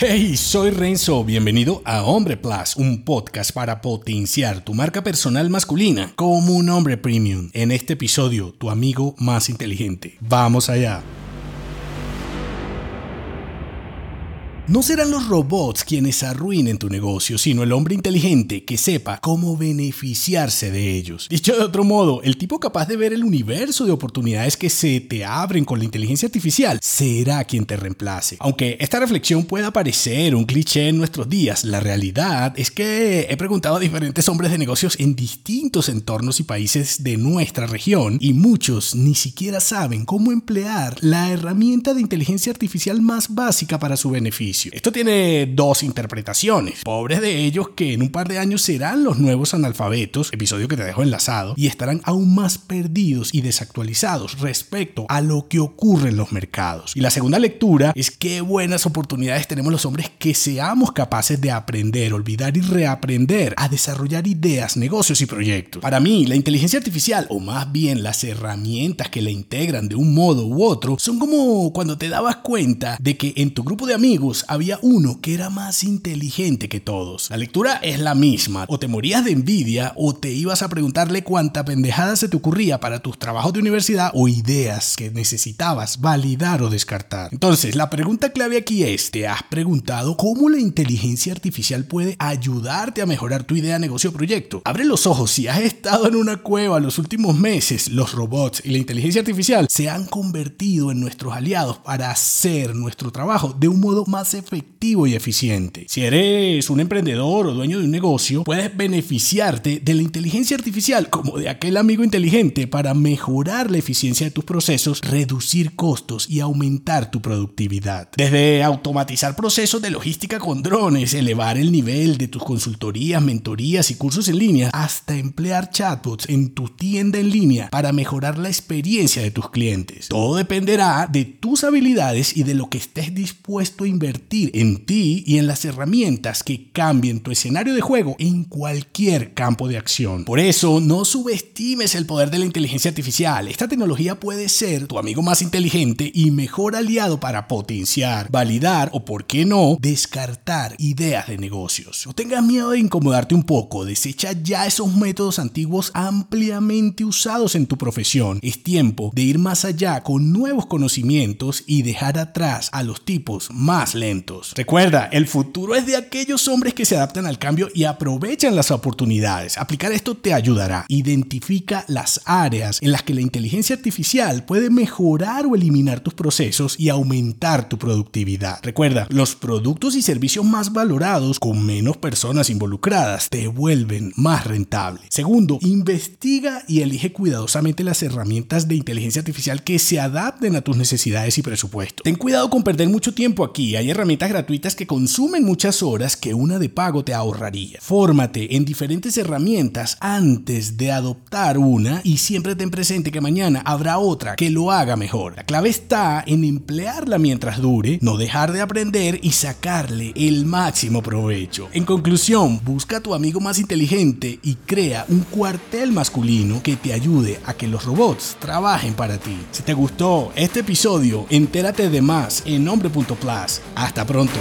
Hey, soy Renzo, bienvenido a Hombre Plus, un podcast para potenciar tu marca personal masculina como un hombre premium. En este episodio, tu amigo más inteligente. Vamos allá. No serán los robots quienes arruinen tu negocio, sino el hombre inteligente que sepa cómo beneficiarse de ellos. Dicho de otro modo, el tipo capaz de ver el universo de oportunidades que se te abren con la inteligencia artificial será quien te reemplace. Aunque esta reflexión pueda parecer un cliché en nuestros días, la realidad es que he preguntado a diferentes hombres de negocios en distintos entornos y países de nuestra región y muchos ni siquiera saben cómo emplear la herramienta de inteligencia artificial más básica para su beneficio. Esto tiene dos interpretaciones. Pobres de ellos que en un par de años serán los nuevos analfabetos, episodio que te dejo enlazado, y estarán aún más perdidos y desactualizados respecto a lo que ocurre en los mercados. Y la segunda lectura es qué buenas oportunidades tenemos los hombres que seamos capaces de aprender, olvidar y reaprender a desarrollar ideas, negocios y proyectos. Para mí, la inteligencia artificial, o más bien las herramientas que la integran de un modo u otro, son como cuando te dabas cuenta de que en tu grupo de amigos había uno que era más inteligente que todos. La lectura es la misma. O te morías de envidia o te ibas a preguntarle cuánta pendejada se te ocurría para tus trabajos de universidad o ideas que necesitabas validar o descartar. Entonces, la pregunta clave aquí es, ¿te has preguntado cómo la inteligencia artificial puede ayudarte a mejorar tu idea, negocio o proyecto? Abre los ojos, si has estado en una cueva los últimos meses, los robots y la inteligencia artificial se han convertido en nuestros aliados para hacer nuestro trabajo de un modo más efectivo y eficiente. Si eres un emprendedor o dueño de un negocio, puedes beneficiarte de la inteligencia artificial como de aquel amigo inteligente para mejorar la eficiencia de tus procesos, reducir costos y aumentar tu productividad. Desde automatizar procesos de logística con drones, elevar el nivel de tus consultorías, mentorías y cursos en línea, hasta emplear chatbots en tu tienda en línea para mejorar la experiencia de tus clientes. Todo dependerá de tus habilidades y de lo que estés dispuesto a invertir en ti y en las herramientas que cambien tu escenario de juego en cualquier campo de acción. Por eso, no subestimes el poder de la inteligencia artificial. Esta tecnología puede ser tu amigo más inteligente y mejor aliado para potenciar, validar o, por qué no, descartar ideas de negocios. No tengas miedo de incomodarte un poco, desecha ya esos métodos antiguos ampliamente usados en tu profesión. Es tiempo de ir más allá con nuevos conocimientos y dejar atrás a los tipos más lentos Recuerda, el futuro es de aquellos hombres que se adaptan al cambio y aprovechan las oportunidades. Aplicar esto te ayudará. Identifica las áreas en las que la inteligencia artificial puede mejorar o eliminar tus procesos y aumentar tu productividad. Recuerda, los productos y servicios más valorados con menos personas involucradas te vuelven más rentable. Segundo, investiga y elige cuidadosamente las herramientas de inteligencia artificial que se adapten a tus necesidades y presupuesto. Ten cuidado con perder mucho tiempo aquí. Hay herramientas gratuitas que consumen muchas horas que una de pago te ahorraría. Fórmate en diferentes herramientas antes de adoptar una y siempre ten presente que mañana habrá otra que lo haga mejor. La clave está en emplearla mientras dure, no dejar de aprender y sacarle el máximo provecho. En conclusión, busca a tu amigo más inteligente y crea un cuartel masculino que te ayude a que los robots trabajen para ti. Si te gustó este episodio, entérate de más en hombre.plus. Hasta pronto.